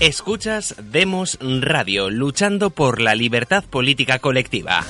Escuchas Demos Radio, luchando por la libertad política colectiva.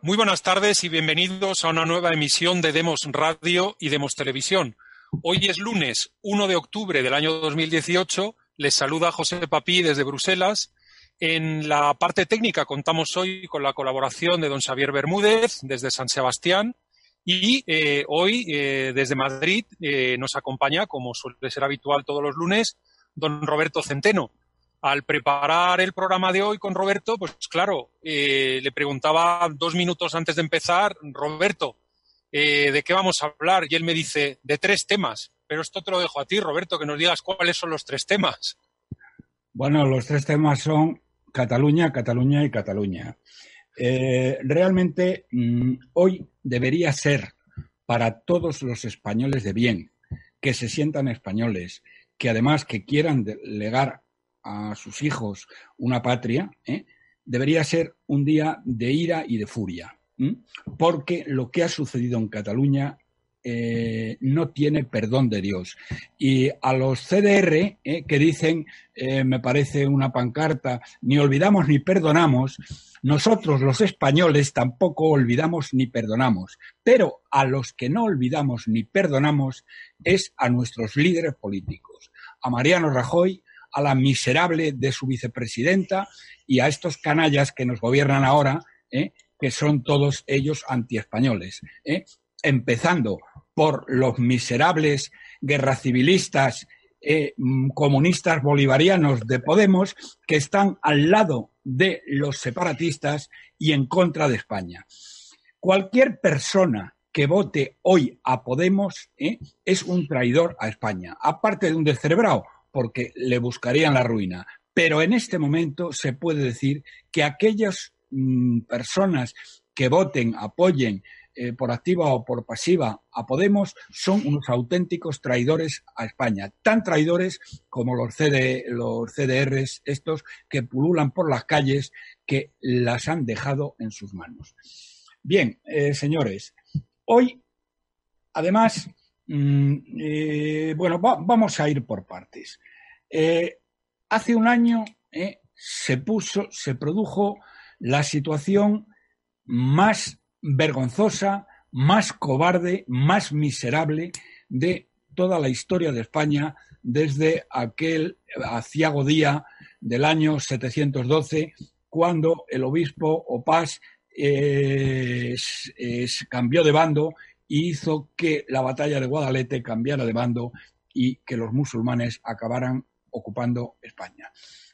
Muy buenas tardes y bienvenidos a una nueva emisión de Demos Radio y Demos Televisión. Hoy es lunes 1 de octubre del año 2018. Les saluda José Papí desde Bruselas. En la parte técnica contamos hoy con la colaboración de don Xavier Bermúdez desde San Sebastián y eh, hoy, eh, desde Madrid, eh, nos acompaña, como suele ser habitual todos los lunes, don Roberto Centeno. Al preparar el programa de hoy con Roberto, pues claro, le preguntaba dos minutos antes de empezar, Roberto, ¿de qué vamos a hablar? Y él me dice, de tres temas. Pero esto te lo dejo a ti, Roberto, que nos digas cuáles son los tres temas. Bueno, los tres temas son Cataluña, Cataluña y Cataluña. Eh, realmente mm, hoy debería ser para todos los españoles de bien, que se sientan españoles, que además que quieran legar a sus hijos una patria, ¿eh? debería ser un día de ira y de furia, porque lo que ha sucedido en Cataluña eh, no tiene perdón de Dios. Y a los CDR eh, que dicen, eh, me parece una pancarta, ni olvidamos ni perdonamos, nosotros los españoles tampoco olvidamos ni perdonamos. Pero a los que no olvidamos ni perdonamos es a nuestros líderes políticos, a Mariano Rajoy, a la miserable de su vicepresidenta y a estos canallas que nos gobiernan ahora, que son todos ellos antiespañoles. empezando por los miserables guerra civilistas eh, mm, comunistas bolivarianos de Podemos que están al lado de los separatistas y en contra de España. Cualquier persona que vote hoy a Podemos eh, es un traidor a España, aparte de un descerebrado, porque le buscarían la ruina. Pero en este momento se puede decir que aquellas mm, personas que voten, apoyen eh, por activa o por pasiva a Podemos son unos auténticos traidores a España, tan traidores como los, CD, los CDRs estos que pululan por las calles que las han dejado en sus manos. Bien, eh, señores, hoy, además, mm, eh, bueno, vamos a ir por partes. hace un año se puso, se produjo la situación más vergonzosa, más cobarde, más miserable de toda la historia de España desde aquel aciago día del año 712, cuando el obispo Opás eh, cambió de bando y hizo que la batalla de Guadalete cambiara de bando y que los musulmanes acabaran ocupando España.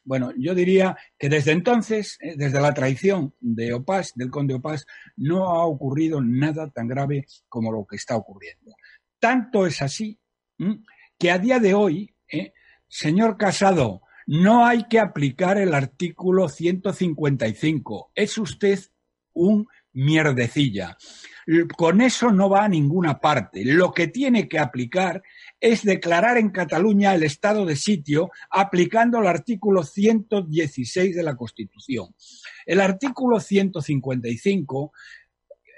Bueno, yo diría que desde entonces, eh, desde la traición de Opás, del conde Opás, no ha ocurrido nada tan grave como lo que está ocurriendo. Tanto es así que a día de hoy, eh, señor Casado, no hay que aplicar el artículo 155. Es usted un mierdecilla. Con eso no va a ninguna parte. Lo que tiene que aplicar es declarar en Cataluña el estado de sitio aplicando el artículo 116 de la Constitución. El artículo 155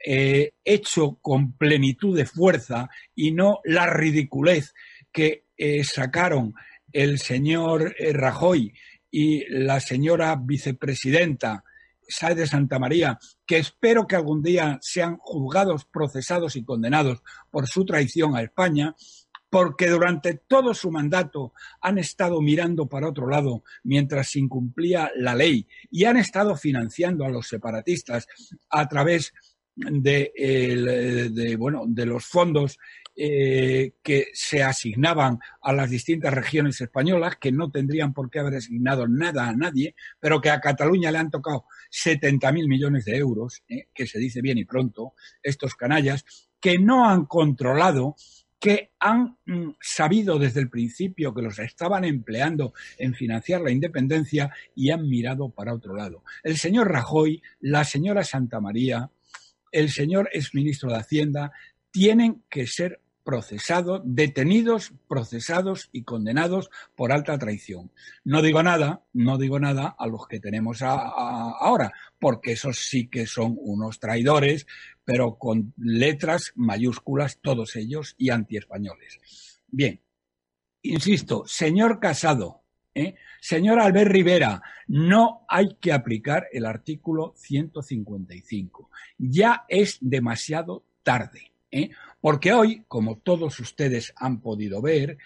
eh, hecho con plenitud de fuerza y no la ridiculez que eh, sacaron el señor eh, Rajoy y la señora vicepresidenta Sáez de Santa María, que espero que algún día sean juzgados, procesados y condenados por su traición a España, porque durante todo su mandato han estado mirando para otro lado mientras se incumplía la ley y han estado financiando a los separatistas a través de, bueno, de los fondos eh, que se asignaban a las distintas regiones españolas, que no tendrían por qué haber asignado nada a nadie, pero que a Cataluña le han tocado 70.000 millones de euros, eh, que se dice bien y pronto, estos canallas, que no han controlado que han mm, sabido desde el principio que los estaban empleando en financiar la independencia y han mirado para otro lado. El señor Rajoy, la señora Santa María, el señor exministro de Hacienda tienen que ser procesados, detenidos, procesados y condenados por alta traición. No digo nada, no digo nada a los que tenemos ahora, porque esos sí que son unos traidores, pero con letras mayúsculas todos ellos y antiespañoles. Bien, insisto, señor Casado, ¿eh? señor Albert Rivera, no hay que aplicar el artículo 155. Ya es demasiado tarde. ¿eh? Porque hoy, como todos ustedes han podido ver,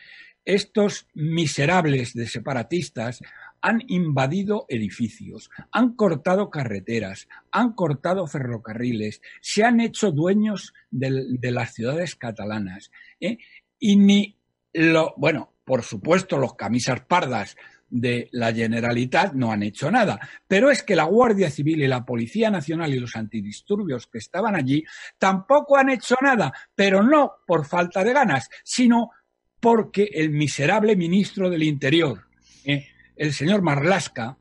estos miserables de separatistas han invadido edificios, han cortado carreteras, han cortado ferrocarriles, se han hecho dueños de, las ciudades catalanas. ¿eh? Y ni lo, bueno, por supuesto, los camisas pardas de la Generalitat no han hecho nada. Pero es que la Guardia Civil y la Policía Nacional y los antidisturbios que estaban allí tampoco han hecho nada, pero no por falta de ganas, sino porque el miserable ministro del Interior, eh, el señor Marlasca,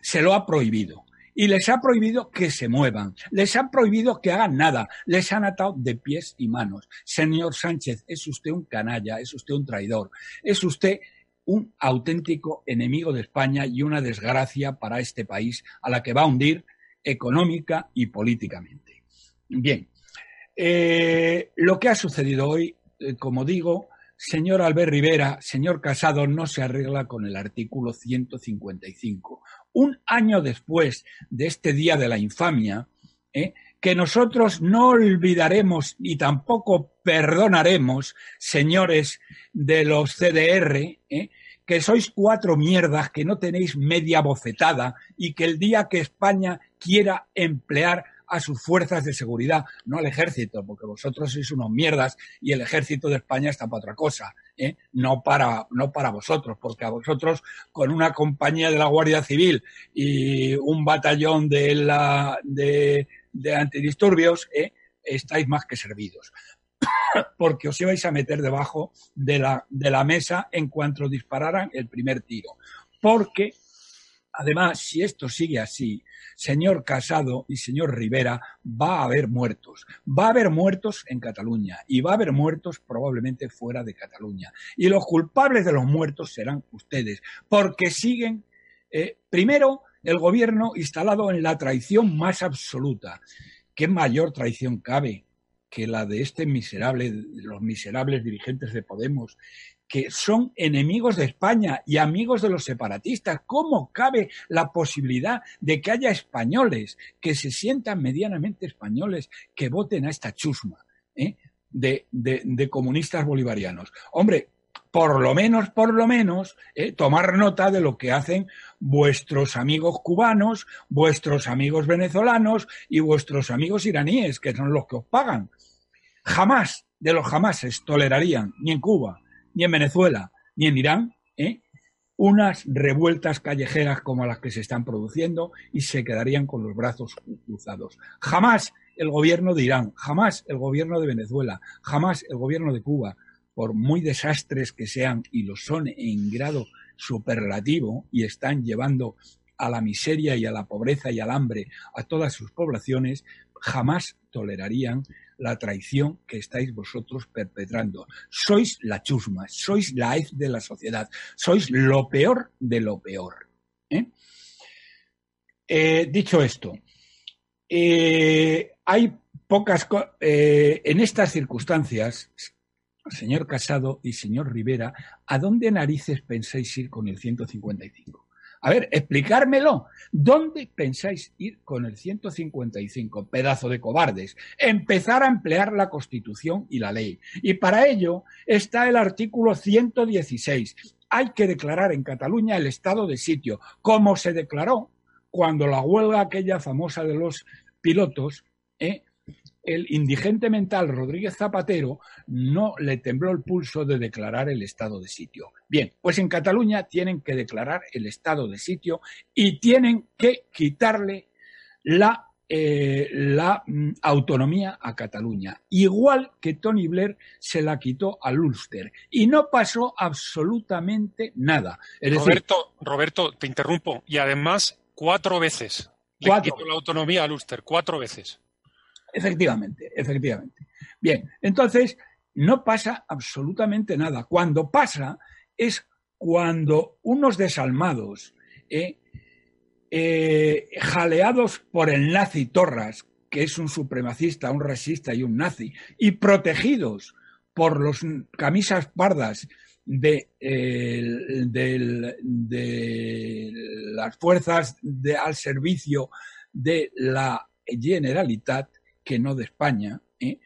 se lo ha prohibido. Y les ha prohibido que se muevan, les ha prohibido que hagan nada, les han atado de pies y manos. Señor Sánchez, es usted un canalla, es usted un traidor, es usted un auténtico enemigo de España y una desgracia para este país a la que va a hundir económica y políticamente. Bien, eh, lo que ha sucedido hoy, eh, como digo, señor Albert Rivera, señor Casado, no se arregla con el artículo 155. Un año después de este día de la infamia, eh, que nosotros no olvidaremos y tampoco perdonaremos, señores de los CDR, que sois cuatro mierdas, que no tenéis media bofetada y que el día que España quiera emplear a sus fuerzas de seguridad, no al ejército, porque vosotros sois unos mierdas y el ejército de España está para otra cosa, ¿eh? no, para, no para vosotros, porque a vosotros con una compañía de la Guardia Civil y un batallón de, la, de, de antidisturbios, ¿eh? estáis más que servidos. porque os ibais a meter debajo de la, de la mesa en cuanto dispararan el primer tiro. Porque, además, si esto sigue así, señor Casado y señor Rivera, va a haber muertos. Va a haber muertos en Cataluña y va a haber muertos probablemente fuera de Cataluña. Y los culpables de los muertos serán ustedes, porque siguen, eh, primero, el gobierno instalado en la traición más absoluta. ¿Qué mayor traición cabe que la de este miserable, los miserables dirigentes de Podemos, que son enemigos de España y amigos de los separatistas. ¿Cómo cabe la posibilidad de que haya españoles que se sientan medianamente españoles que voten a esta chusma eh, de, de, comunistas bolivarianos? Hombre, por lo menos, por lo menos, eh, tomar nota de lo que hacen vuestros amigos cubanos, vuestros amigos venezolanos y vuestros amigos iraníes, que son los que os pagan. Jamás de los jamases tolerarían, ni en Cuba, ni en Venezuela, ni en Irán, ¿eh? unas revueltas callejeras como las que se están produciendo y se quedarían con los brazos cruzados. Jamás el gobierno de Irán, jamás el gobierno de Venezuela, jamás el gobierno de Cuba, por muy desastres que sean, y lo son en grado superlativo, y están llevando a la miseria y a la pobreza y al hambre a todas sus poblaciones, jamás tolerarían la traición que estáis vosotros perpetrando. Sois la chusma, sois la hez de la sociedad, sois lo peor de lo peor. ¿eh? Eh, dicho esto, eh, hay pocas en estas circunstancias, señor Casado y señor Rivera, ¿a dónde narices pensáis ir con el 155? A ver, explicármelo. ¿Dónde pensáis ir con el 155? Pedazo de cobardes. Empezar a emplear la Constitución y la ley. Y para ello está el artículo 116. Hay que declarar en Cataluña el estado de sitio, como se declaró cuando la huelga aquella famosa de los pilotos, ¿eh? El indigente mental Rodríguez Zapatero no le tembló el pulso de declarar el estado de sitio. Bien, pues en Cataluña tienen que declarar el estado de sitio y tienen que quitarle la, eh, la mm, autonomía a Cataluña, igual que Tony Blair se la quitó al Ulster. Y no pasó absolutamente nada. Roberto, Roberto, te interrumpo. Y además, cuatro veces. Cuatro. Le quitó la autonomía al Ulster, cuatro veces. Efectivamente, efectivamente. Bien, entonces no pasa absolutamente nada. Cuando pasa es cuando unos desalmados, eh, eh, jaleados por el nazi Torras, que es un supremacista, un racista y un nazi, y protegidos por los camisas pardas de, de las fuerzas al servicio de la Generalitat, que no de España, ¿eh?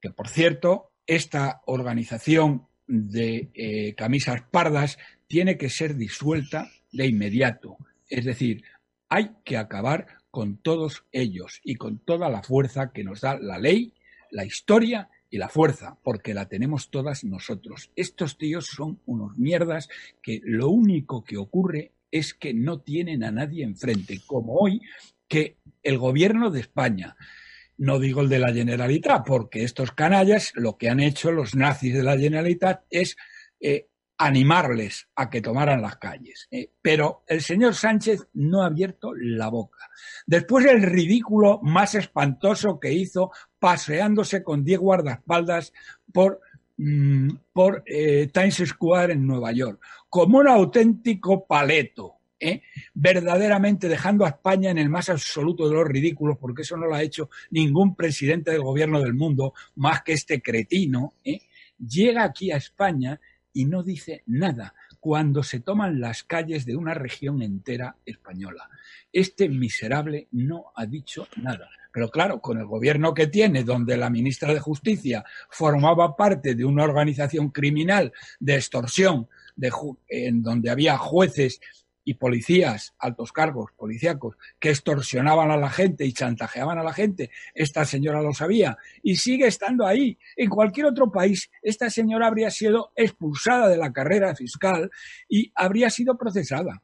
que por cierto, esta organización de eh, camisas pardas tiene que ser disuelta de inmediato. Es decir, hay que acabar con todos ellos y con toda la fuerza que nos da la ley, la historia y la fuerza, porque la tenemos todas nosotros. Estos tíos son unos mierdas que lo único que ocurre es que no tienen a nadie enfrente, como hoy que el gobierno de España, no digo el de la Generalitat, porque estos canallas lo que han hecho los nazis de la Generalitat es eh, animarles a que tomaran las calles. Eh. Pero el señor Sánchez no ha abierto la boca. Después el ridículo más espantoso que hizo paseándose con diez guardaespaldas por, mm, eh, Times Square en Nueva York, como un auténtico paleto. ¿Eh? verdaderamente dejando a España en el más absoluto de los ridículos, porque eso no lo ha hecho ningún presidente del gobierno del mundo, más que este cretino, ¿eh? llega aquí a España y no dice nada cuando se toman las calles de una región entera española. Este miserable no ha dicho nada. Pero claro, con el gobierno que tiene, donde la ministra de Justicia formaba parte de una organización criminal de extorsión, de, en donde había jueces y policías, altos cargos policíacos, que extorsionaban a la gente y chantajeaban a la gente, esta señora lo sabía y sigue estando ahí. En cualquier otro país, esta señora habría sido expulsada de la carrera fiscal y habría sido procesada.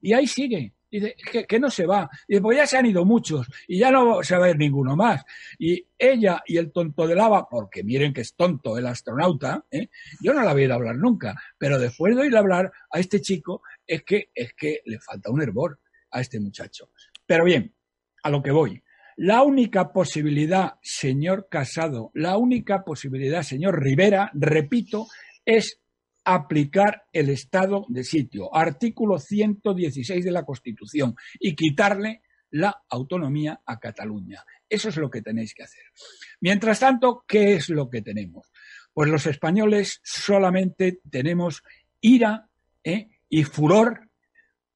Y ahí sigue. Dice, que, no se va. Y pues ya se han ido muchos y ya no se va a ir ninguno más. Y ella y el tonto de lava, porque miren que es tonto el astronauta, ¿eh? yo no la había ido a hablar nunca, pero después de oírle hablar a este chico, es que, es que le falta un hervor a este muchacho. Pero bien, a lo que voy. La única posibilidad, señor Casado, la única posibilidad, señor Rivera, repito, es aplicar el estado de sitio, artículo 116 de la Constitución, y quitarle la autonomía a Cataluña. Eso es lo que tenéis que hacer. Mientras tanto, ¿qué es lo que tenemos? Pues los españoles solamente tenemos ira ¿eh? Y furor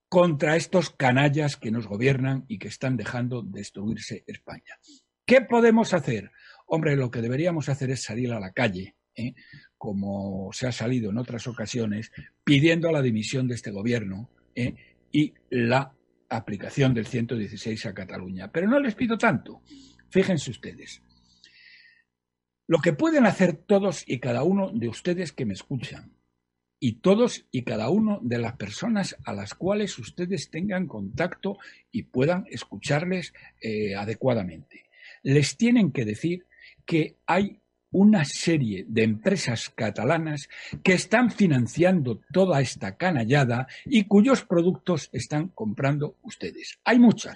contra estos canallas que nos gobiernan y que están dejando destruirse España. ¿Qué podemos hacer? Hombre, lo que deberíamos hacer es salir a la calle, ¿eh? como se ha salido en otras ocasiones, pidiendo la dimisión de este gobierno ¿eh? y la aplicación del 116 a Cataluña. Pero no les pido tanto. Fíjense ustedes. Lo que pueden hacer todos y cada uno de ustedes que me escuchan y todos y cada uno de las personas a las cuales ustedes tengan contacto y puedan escucharles eh, adecuadamente. Les tienen que decir que hay una serie de empresas catalanas que están financiando toda esta canallada y cuyos productos están comprando ustedes. Hay muchas,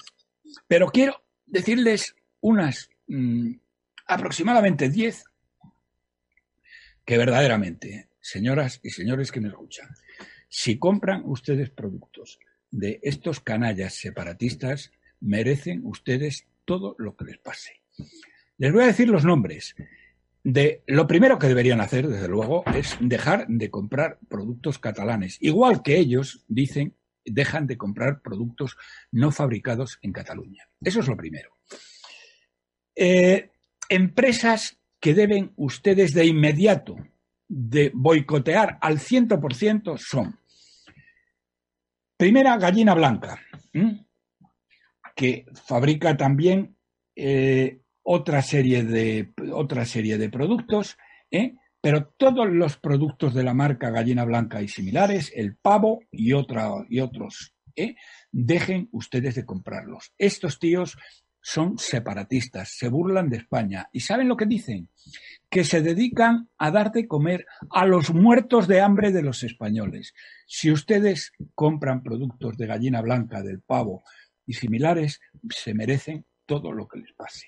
pero quiero decirles unas mm, aproximadamente 10 que verdaderamente señoras y señores que me escuchan, si compran ustedes productos de estos canallas separatistas, merecen ustedes todo lo que les pase. Les voy a decir los nombres. De, lo primero que deberían hacer, desde luego, es dejar de comprar productos catalanes. Igual que ellos dicen, dejan de comprar productos no fabricados en Cataluña. Eso es lo primero. Eh, empresas que deben ustedes de inmediato de boicotear al 100% son, primera, gallina blanca, que fabrica también eh, otra serie de, otra serie de productos, ¿eh? pero todos los productos de la marca Gallina Blanca y similares, el pavo y, otra, y otros, ¿eh? dejen ustedes de comprarlos. Estos tíos son separatistas, se burlan de España. ¿Y saben lo que dicen? Que se dedican a dar de comer a los muertos de hambre de los españoles. Si ustedes compran productos de gallina blanca, del pavo y similares, se merecen todo lo que les pase.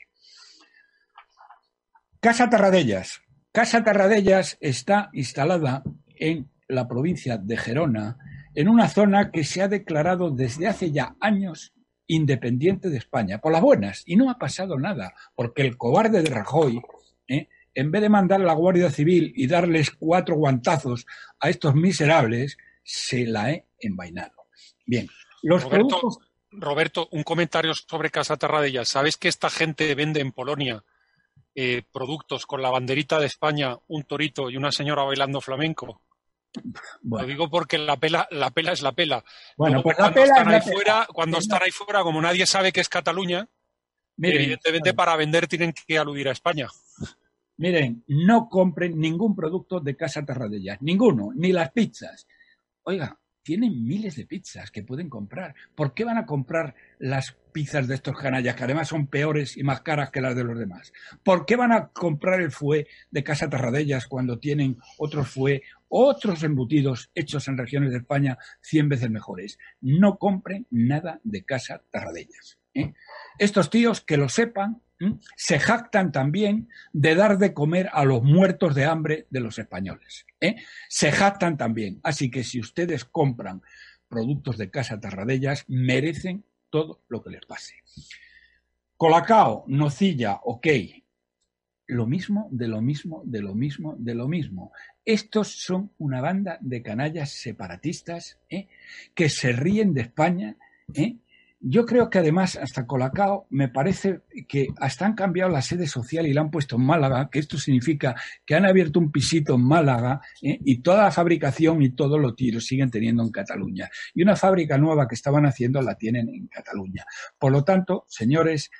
Casa Tarradellas. Casa Tarradellas está instalada en la provincia de Gerona, en una zona que se ha declarado desde hace ya años independiente de España, por las buenas, y no ha pasado nada, porque el cobarde de Rajoy, ¿eh? en vez de mandar a la Guardia Civil y darles cuatro guantazos a estos miserables, se la he envainado. Bien, los Roberto, Roberto, un comentario sobre Casa Terradella. ¿Sabes que esta gente vende en Polonia eh, productos con la banderita de España, un torito y una señora bailando flamenco? Lo digo porque la pela, la pela es la pela. Bueno, pues cuando pela están ahí fuera, cuando están ahí fuera, como nadie sabe que es Cataluña, evidentemente para vender tienen que aludir a España. Miren, no compren ningún producto de Casa Terradellas, ninguno, ni las pizzas. Oiga, tienen miles de pizzas que pueden comprar. ¿Por qué van a comprar las pizzas de estos canallas, que además son peores y más caras que las de los demás? ¿Por qué van a comprar el fue de Casa Tarradellas cuando tienen otros fue, otros embutidos hechos en regiones de España cien veces mejores? No compren nada de Casa Tarradellas. ¿eh? Estos tíos, que lo sepan, se jactan también de dar de comer a los muertos de hambre de los españoles. ¿eh? Se jactan también. Así que si ustedes compran productos de Casa Tarradellas, merecen todo lo que les pase. Colacao, nocilla, ok. Lo mismo, de lo mismo, de lo mismo, de lo mismo. Estos son una banda de canallas separatistas ¿eh? que se ríen de España ¿eh? Yo creo que además, hasta Colacao, me parece que hasta han cambiado la sede social y la han puesto en Málaga, que esto significa que han abierto un pisito en Málaga ¿eh? y toda la fabricación y todo lo tiro siguen teniendo en Cataluña. Y una fábrica nueva que estaban haciendo la tienen en Cataluña. Por lo tanto, señores,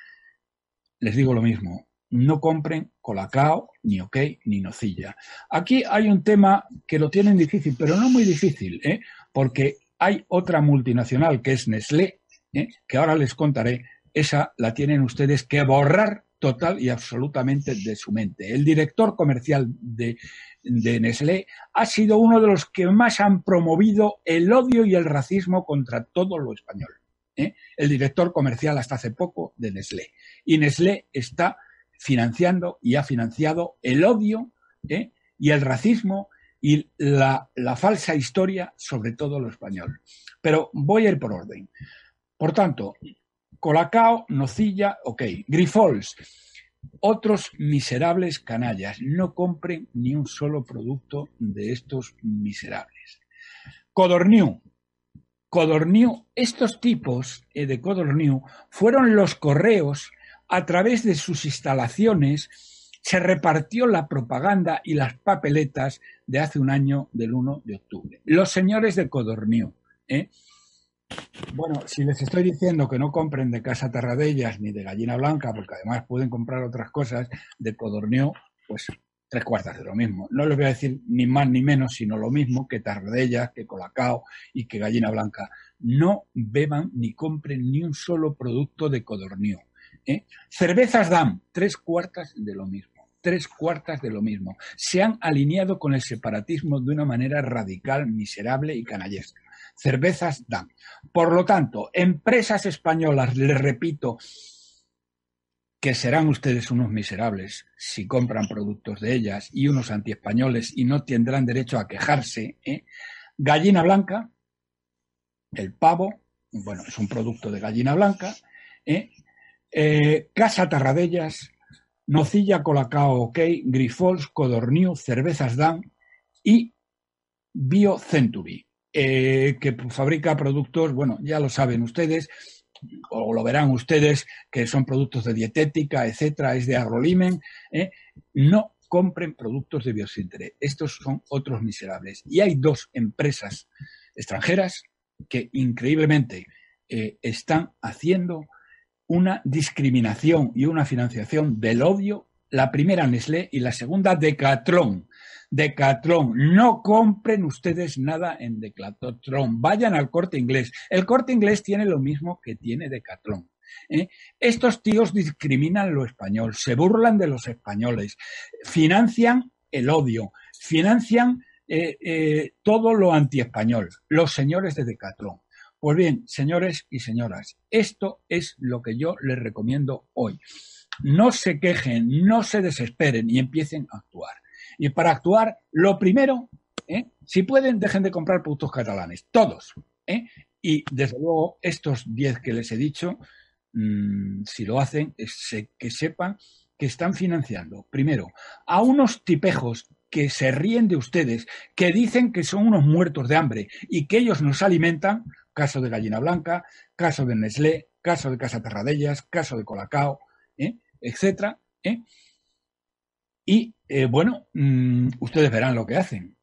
les digo lo mismo. No compren Colacao, ni OK, ni Nocilla. Aquí hay un tema que lo tienen difícil, pero no muy difícil, ¿eh? porque hay otra multinacional que es Nestlé, ¿eh? que ahora les contaré, esa la tienen ustedes que borrar total y absolutamente de su mente. El director comercial de, de Nestlé ha sido uno de los que más han promovido el odio y el racismo contra todo lo español. ¿eh? El director comercial hasta hace poco de Nestlé. Y Nestlé está financiando y ha financiado el odio ¿eh? y el racismo y la, la falsa historia sobre todo lo español. Pero voy a ir por orden. Por tanto, Colacao, Nocilla, ok. Grifols, otros miserables canallas. No compren ni un solo producto de estos miserables. Codorniu. Codorniu, estos tipos eh, de Codorniu fueron los correos a través de sus instalaciones se repartió la propaganda y las papeletas de hace un año del 1 de octubre. Los señores de Codorniu, ¿eh? Bueno, si les estoy diciendo que no compren de Casa Terradellas ni de Gallina Blanca, porque además pueden comprar otras cosas de Codornio, pues tres cuartas de lo mismo. No les voy a decir ni más ni menos, sino lo mismo que Tarradellas, que Colacao y que Gallina Blanca. No beban ni compren ni un solo producto de Codornio. ¿eh? Cervezas dan tres cuartas de lo mismo tres cuartas de lo mismo. Se han alineado con el separatismo de una manera radical, miserable y canallesca cervezas dan. Por lo tanto, empresas españolas, les repito, que serán ustedes unos miserables si compran productos de ellas y unos antiespañoles y no tendrán derecho a quejarse. ¿eh? Gallina blanca, el pavo, bueno, es un producto de gallina blanca. ¿eh? Eh, Casa Tarradellas, Nocilla Colacao OK, Grifols, Codorniu, Cervezas Dan y BioCentury. Eh, que fabrica productos, bueno, ya lo saben ustedes, o lo verán ustedes, que son productos de dietética, etcétera, es de agrolimen. ¿eh? No compren productos de biosintere. Estos son otros miserables. Y hay dos empresas extranjeras que increíblemente eh, están haciendo una discriminación y una financiación del odio, la primera Nestlé y la segunda Decathlon. Decathlon, no compren ustedes nada en Decathlon, vayan al corte inglés. El corte inglés tiene lo mismo que tiene Decathlon. ¿eh? Estos tíos discriminan lo español, se burlan de los españoles, financian el odio, financian eh, eh, todo lo antiespañol, los señores de Decathlon. Pues bien, señores y señoras, esto es lo que yo les recomiendo hoy. No se quejen, no se desesperen y empiecen a actuar. Y para actuar, lo primero, ¿eh? si pueden, dejen de comprar productos catalanes, todos. ¿eh? Y desde luego, estos 10 que les he dicho, mmm, si lo hacen, que sepan que están financiando, primero, a unos tipejos que se ríen de ustedes, que dicen que son unos muertos de hambre y que ellos nos alimentan caso de Gallina Blanca, caso de Nestlé, caso de Casa Terradellas, caso de Colacao, ¿eh? etcétera. ¿eh? Y eh, bueno, mm, ustedes verán lo que hacen.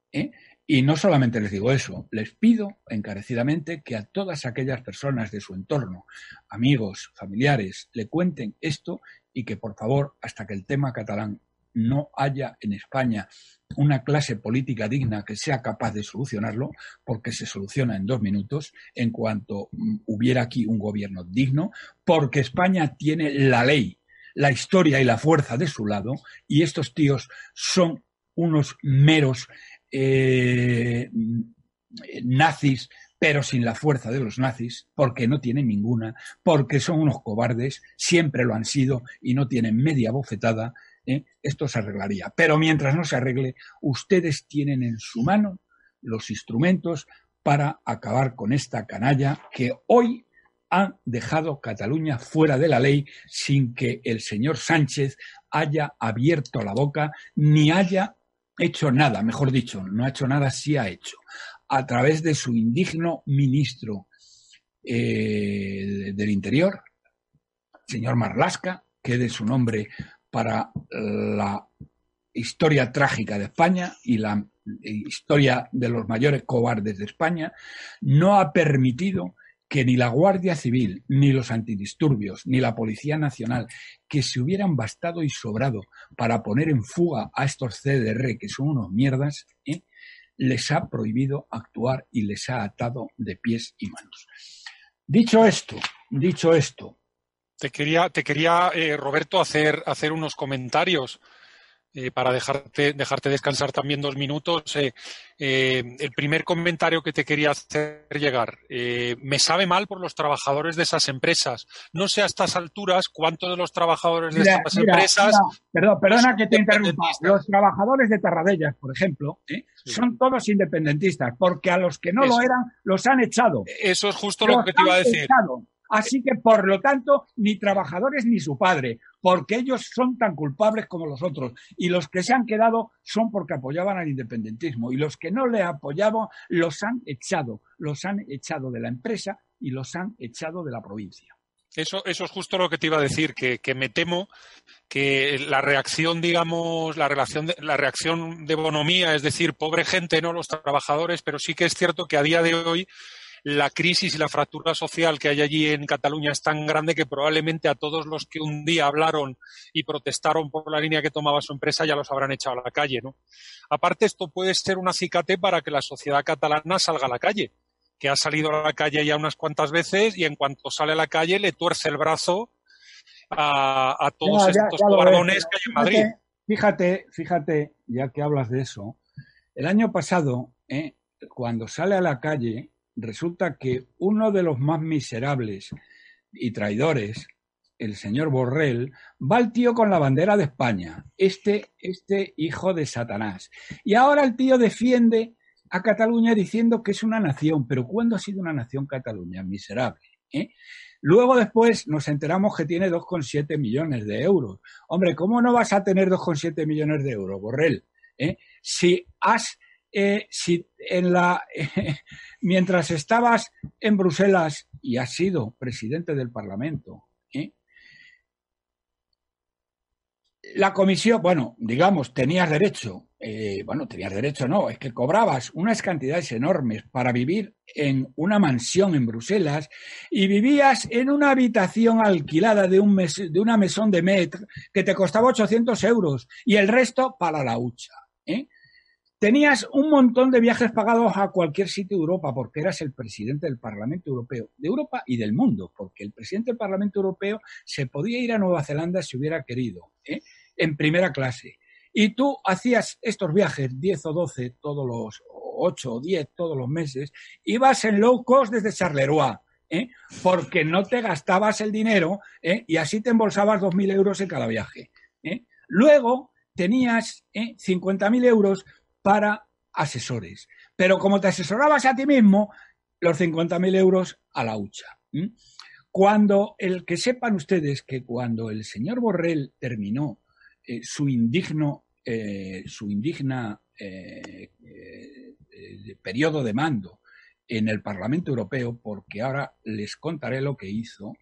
Y no solamente les digo eso, les pido encarecidamente que a todas aquellas personas de su entorno, amigos, familiares, le cuenten esto y que por favor, hasta que el tema catalán no haya en España una clase política digna que sea capaz de solucionarlo, porque se soluciona en dos minutos en cuanto mm, hubiera aquí un gobierno digno, porque España tiene la ley, la historia y la fuerza de su lado, y estos tíos son unos meros eh, nazis, pero sin la fuerza de los nazis, porque no tienen ninguna, porque son unos cobardes, siempre lo han sido y no tienen media bofetada, ¿eh? esto se arreglaría. Pero mientras no se arregle, ustedes tienen en su mano los instrumentos para acabar con esta canalla que hoy han dejado Cataluña fuera de la ley sin que el señor Sánchez haya abierto la boca ni haya hecho nada, mejor dicho, no ha hecho nada, sí ha hecho, a través de su indigno ministro eh, del Interior, señor Marlasca, que de su nombre para la historia trágica de España y la historia de los mayores cobardes de España, no ha permitido que ni la Guardia Civil, ni los antidisturbios, ni la Policía Nacional, que se hubieran bastado y sobrado para poner en fuga a estos CDR, que son unos mierdas, ¿eh? les ha prohibido actuar y les ha atado de pies y manos. Dicho esto, dicho esto, te quería, te quería eh, Roberto, hacer, hacer unos comentarios eh, para dejarte, dejarte descansar también dos minutos. Eh, el primer comentario que te quería hacer llegar. me sabe mal por los trabajadores de esas empresas. No sé a estas alturas cuántos de los trabajadores de esas empresas. perdón, perdona que te interrumpa. Los trabajadores de Tarradellas, por ejemplo, son todos independentistas, porque a los que no lo eran los han echado. Eso es justo lo que te iba a decir. Así que, por lo tanto, ni trabajadores ni su padre, porque ellos son tan culpables como los otros. Y los que se han quedado son porque apoyaban al independentismo. Y los que no le apoyaban los han echado. Los han echado de la empresa y los han echado de la provincia. Eso, eso es justo lo que te iba a decir, que, me temo que la reacción, digamos, la, relación de, la reacción de bonomía, es decir, pobre gente, no los trabajadores, pero sí que es cierto que a día de hoy la crisis y la fractura social que hay allí en Cataluña es tan grande que probablemente a todos los que un día hablaron y protestaron por la línea que tomaba su empresa ya los habrán echado a la calle, ¿no? Aparte, esto puede ser un acicate para que la sociedad catalana salga a la calle, que ha salido a la calle ya unas cuantas veces y en cuanto sale a la calle le tuerce el brazo a, todos estos cobardones que hay en Madrid. Fíjate, fíjate, ya que hablas de eso, el año pasado, ¿eh? cuando sale a la calle, resulta que uno de los más miserables y traidores, el señor Borrell, va al tío con la bandera de España, este, este hijo de Satanás. Y ahora el tío defiende a Cataluña diciendo que es una nación, pero ¿cuándo ha sido una nación Cataluña? Miserable. ¿eh? Luego después nos enteramos que tiene 2,7 millones de euros. Hombre, ¿cómo no vas a tener 2,7 millones de euros, Borrell? ¿Eh? Si has eh, si en la, mientras estabas en Bruselas y has sido presidente del Parlamento, ¿eh? la comisión, bueno, digamos, tenías derecho eh, bueno, tenías derecho, no, es que cobrabas unas cantidades enormes para vivir en una mansión en Bruselas y vivías en una habitación alquilada de, un mes, de una mesón de met que te costaba 800 euros y el resto para la hucha. ¿eh? Tenías un montón de viajes pagados a cualquier sitio de Europa porque eras el presidente del Parlamento Europeo, de Europa y del mundo, porque el presidente del Parlamento Europeo se podía ir a Nueva Zelanda si hubiera querido, ¿eh? en primera clase y tú hacías estos viajes, 10 o 12 todos los, 8 o 10 todos los meses, ibas en low cost desde Charleroi, ¿eh? porque no te gastabas el dinero ¿eh? y así te embolsabas 2.000 euros en cada viaje. Luego tenías ¿eh? 50.000 euros para asesores, pero como te asesorabas a ti mismo, los 50.000 euros a la hucha. Cuando el que sepan ustedes que cuando el señor Borrell terminó eh, su indigno eh, su indigna eh, periodo de mando en el Parlamento Europeo, porque ahora les contaré lo que hizo.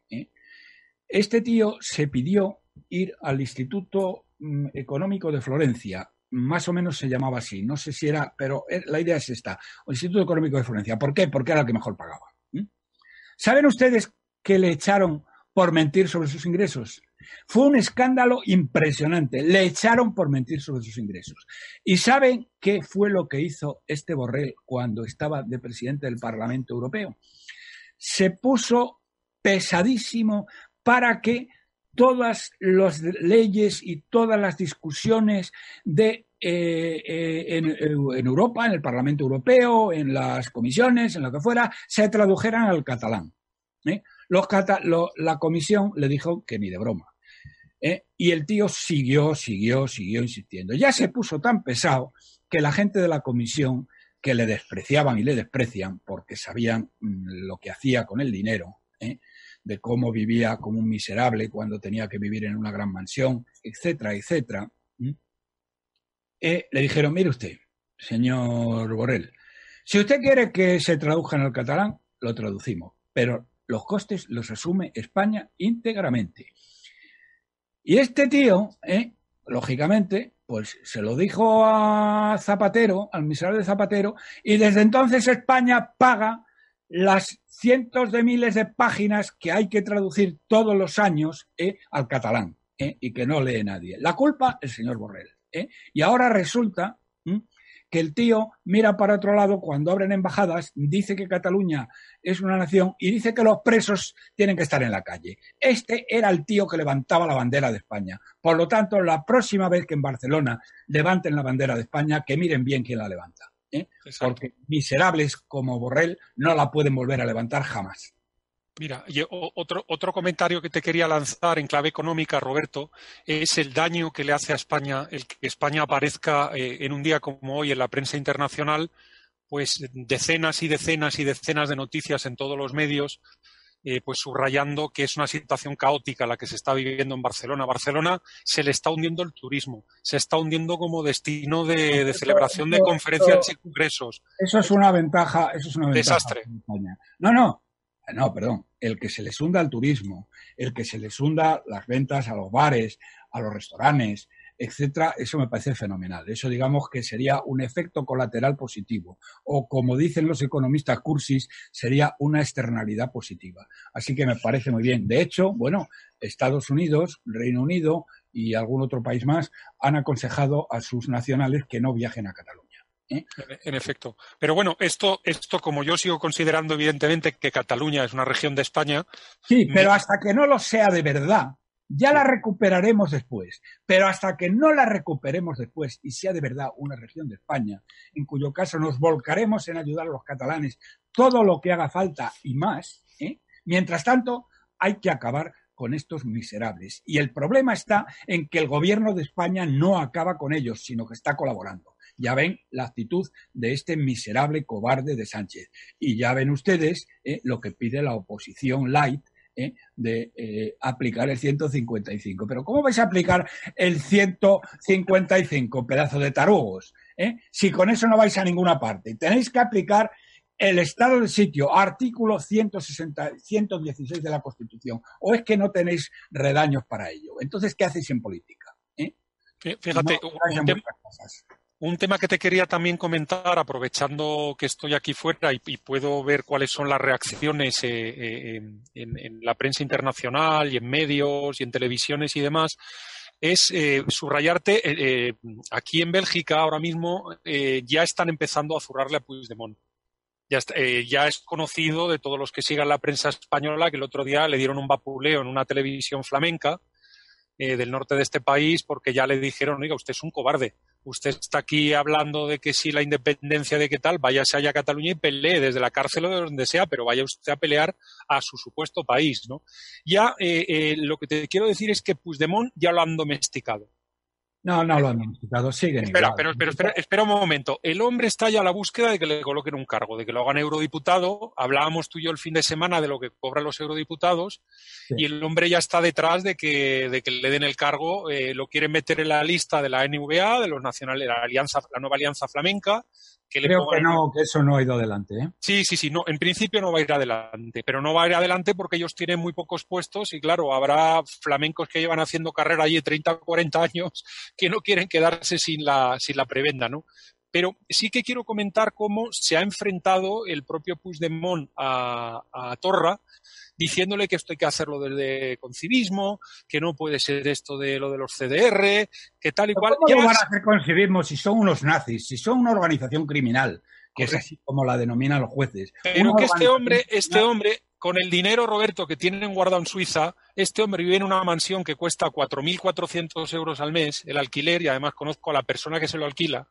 Este tío se pidió ir al Instituto mm, Económico de Florencia, más o menos se llamaba así, no sé si era, pero la idea es esta, el Instituto Económico de Florencia. ¿Por qué? Porque era el que mejor pagaba. ¿Saben ustedes que le echaron por mentir sobre sus ingresos? Fue un escándalo impresionante. Le echaron por mentir sobre sus ingresos. ¿Y saben qué fue lo que hizo este Borrell cuando estaba de presidente del Parlamento Europeo? Se puso pesadísimo para que todas las leyes y todas las discusiones de eh, eh, en, Europa, en el Parlamento Europeo, en las comisiones, en lo que fuera, se tradujeran al catalán. ¿eh? la comisión le dijo que ni de broma. ¿eh? Y el tío siguió, siguió, siguió insistiendo. Ya se puso tan pesado que la gente de la comisión, que le despreciaban y le desprecian porque sabían mm, lo que hacía con el dinero, ¿eh? De cómo vivía como un miserable cuando tenía que vivir en una gran mansión, etcétera, etcétera, eh, le dijeron, mire usted, señor Borrell, si usted quiere que se traduzca en el catalán, lo traducimos, pero los costes los asume España íntegramente. Y este tío, ¿eh? lógicamente, pues se lo dijo a Zapatero, al miserable Zapatero, y desde entonces España paga las cientos de miles de páginas que hay que traducir todos los años ¿eh? al catalán ¿eh? y que no lee nadie. La culpa, el señor Borrell. Y ahora resulta que el tío mira para otro lado cuando abren embajadas, dice que Cataluña es una nación y dice que los presos tienen que estar en la calle. Este era el tío que levantaba la bandera de España. Por lo tanto, la próxima vez que en Barcelona levanten la bandera de España, que miren bien quién la levanta. ¿Eh? Porque miserables como Borrell no la pueden volver a levantar jamás. Mira, otro, otro comentario que te quería lanzar en clave económica, Roberto, es el daño que le hace a España el que España aparezca eh, en un día como hoy en la prensa internacional, pues decenas y decenas y decenas de noticias en todos los medios, eh, pues subrayando que es una situación caótica la que se está viviendo en Barcelona. Barcelona se le está hundiendo el turismo, se está hundiendo como destino de, celebración de conferencias y congresos. Eso es una ventaja, eso es una ventaja Desastre. No, no, no, perdón, el que se les hunda al turismo, el que se les hunda las ventas a los bares, a los restaurantes, etcétera, eso me parece fenomenal. Eso digamos que sería un efecto colateral positivo o como dicen los economistas cursis, sería una externalidad positiva. Así que me parece muy bien. De hecho, bueno, Estados Unidos, Reino Unido y algún otro país más han aconsejado a sus nacionales que no viajen a Cataluña. ¿eh? En, efecto. Pero bueno, esto, esto, como yo sigo considerando evidentemente que Cataluña es una región de España. Sí, pero hasta que no lo sea de verdad, ya la recuperaremos después. Pero hasta que no la recuperemos después y sea de verdad una región de España, en cuyo caso nos volcaremos en ayudar a los catalanes todo lo que haga falta y más, ¿eh? mientras tanto, hay que acabar con estos miserables. Y el problema está en que el gobierno de España no acaba con ellos, sino que está colaborando. Ya ven la actitud de este miserable cobarde de Sánchez. Y ya ven ustedes eh, lo que pide la oposición light eh, de eh, aplicar el 155. Pero ¿cómo vais a aplicar el 155, pedazo de tarugos? Si con eso no vais a ninguna parte. Tenéis que aplicar el estado de sitio, artículo 160, 116 de la Constitución. ¿O es que no tenéis redaños para ello? Entonces, ¿qué hacéis en política? Fíjate, Un tema que te quería también comentar, aprovechando que estoy aquí fuera y, puedo ver cuáles son las reacciones eh, eh, en, la prensa internacional y en medios y en televisiones y demás, es eh, subrayarte, aquí en Bélgica ahora mismo ya están empezando a zurrarle a Puigdemont. Ya, ya, es conocido de todos los que sigan la prensa española que el otro día le dieron un vapuleo en una televisión flamenca del norte de este país porque ya le dijeron, oiga, usted es un cobarde usted está aquí hablando de que si la independencia de qué tal, váyase allá a Cataluña y pelee desde la cárcel o de donde sea, pero vaya usted a pelear a su supuesto país, ¿no? Ya eh, eh, lo que te quiero decir es que Puigdemont ya lo han domesticado. No, no lo han domesticado, siguen espera, Pero, pero espera, espera, un momento. El hombre está ya a la búsqueda de que le coloquen un cargo, de que lo hagan eurodiputado. Hablábamos tú y yo el fin de semana de lo que cobran los eurodiputados y el hombre ya está detrás de que, de que le den el cargo. Eh, lo quieren meter en la lista de la NVA, de los nacionales, la, alianza, la nueva alianza flamenca, Creo que no, que eso no ha ido adelante. ¿eh? Sí, sí, sí, no, en principio no va a ir adelante, pero no va a ir adelante porque ellos tienen muy pocos puestos y claro, habrá flamencos que llevan haciendo carrera allí 30 o 40 años que no quieren quedarse sin la, sin la prebenda, ¿no? Pero sí que quiero comentar cómo se ha enfrentado el propio Puigdemont a, a Torra diciéndole que esto hay que hacerlo desde concivismo, que no puede ser esto de lo de los CDR, que tal y cual. ¿Cómo lo van a hacer concivismo si son unos nazis, si son una organización criminal, que es así como la denominan los jueces? Pero que este hombre, este hombre, con el dinero, Roberto, que tienen guardado en Suiza, este hombre vive en una mansión que cuesta 4.400 euros al mes, el alquiler, y además conozco a la persona que se lo alquila,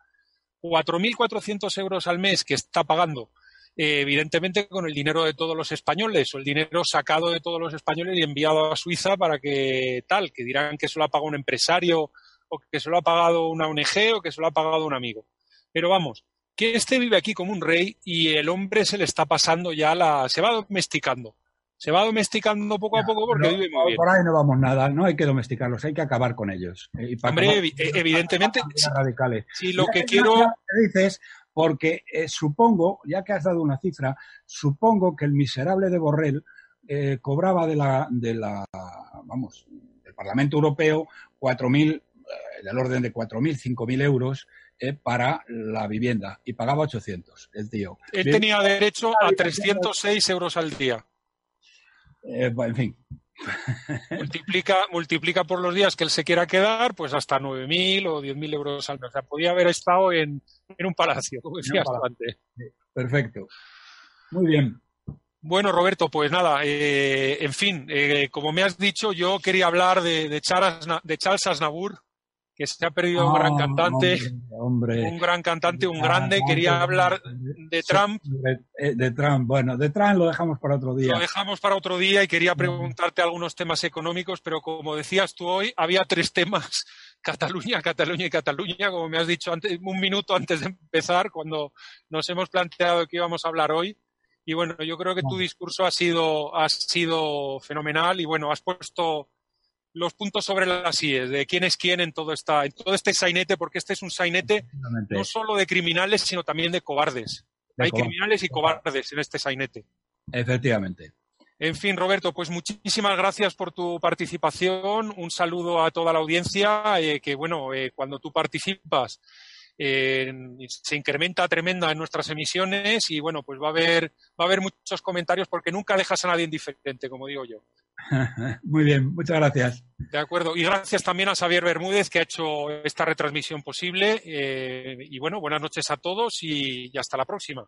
4.400 euros al mes que está pagando eh, evidentemente con el dinero de todos los españoles o el dinero sacado de todos los españoles y enviado a Suiza para que tal, que dirán que se lo ha pagado un empresario o que se lo ha pagado una ONG o que se lo ha pagado un amigo. Pero vamos, que este vive aquí como un rey y el hombre se le está pasando ya la... se va domesticando. Se va domesticando poco a poco porque vive muy bien. Por ahí no vamos nada, no hay que domesticarlos, hay que acabar con ellos. Eh, Hombre, evidentemente, radicales. si lo que quiero... Dices, porque eh, supongo, ya que has dado una cifra, supongo que el miserable de Borrell eh, cobraba de la, de la, vamos, del Parlamento Europeo 4.000, eh, del orden de 4.000, 5.000 euros para la vivienda y pagaba 800 el tío. Él tenía derecho a 306 euros al día. En fin, multiplica, multiplica por los días que él se quiera quedar, pues hasta 9.000 o 10.000 euros al mes. O sea, podía haber estado en, un palacio, como decías antes. Perfecto. Muy bien. Bueno, Roberto, pues nada, eh, en fin, eh, como me has dicho, yo quería hablar de, de, Charles, de Charles Aznavour, que se ha perdido un gran ah, cantante, un gran cantante, un grande. Quería hablar de Trump. Eh, de, Trump, bueno, de Trump lo dejamos para otro día. Lo dejamos para otro día y quería preguntarte algunos temas económicos, pero como decías tú hoy, había tres temas. Cataluña, Cataluña y Cataluña, como me has dicho antes, un minuto antes de empezar, cuando nos hemos planteado que íbamos a hablar hoy. Y bueno, yo creo que tu discurso ha sido, ha sido fenomenal y bueno, has puesto los puntos sobre las IES, de quién es quién en todo, esta, en todo este sainete, porque este es un sainete no solo de criminales, sino también de cobardes. Hay criminales y cobardes en este sainete. Efectivamente. En fin, Roberto, pues muchísimas gracias por tu participación. Un saludo a toda la audiencia, eh, que bueno, eh, cuando tú participas eh, se incrementa tremenda en nuestras emisiones y bueno, pues va a haber va a haber muchos comentarios porque nunca dejas a nadie indiferente, como digo yo. Muy bien, muchas gracias. De acuerdo, y gracias también a Xavier Bermúdez que ha hecho esta retransmisión posible. Eh, y bueno, buenas noches a todos y hasta la próxima.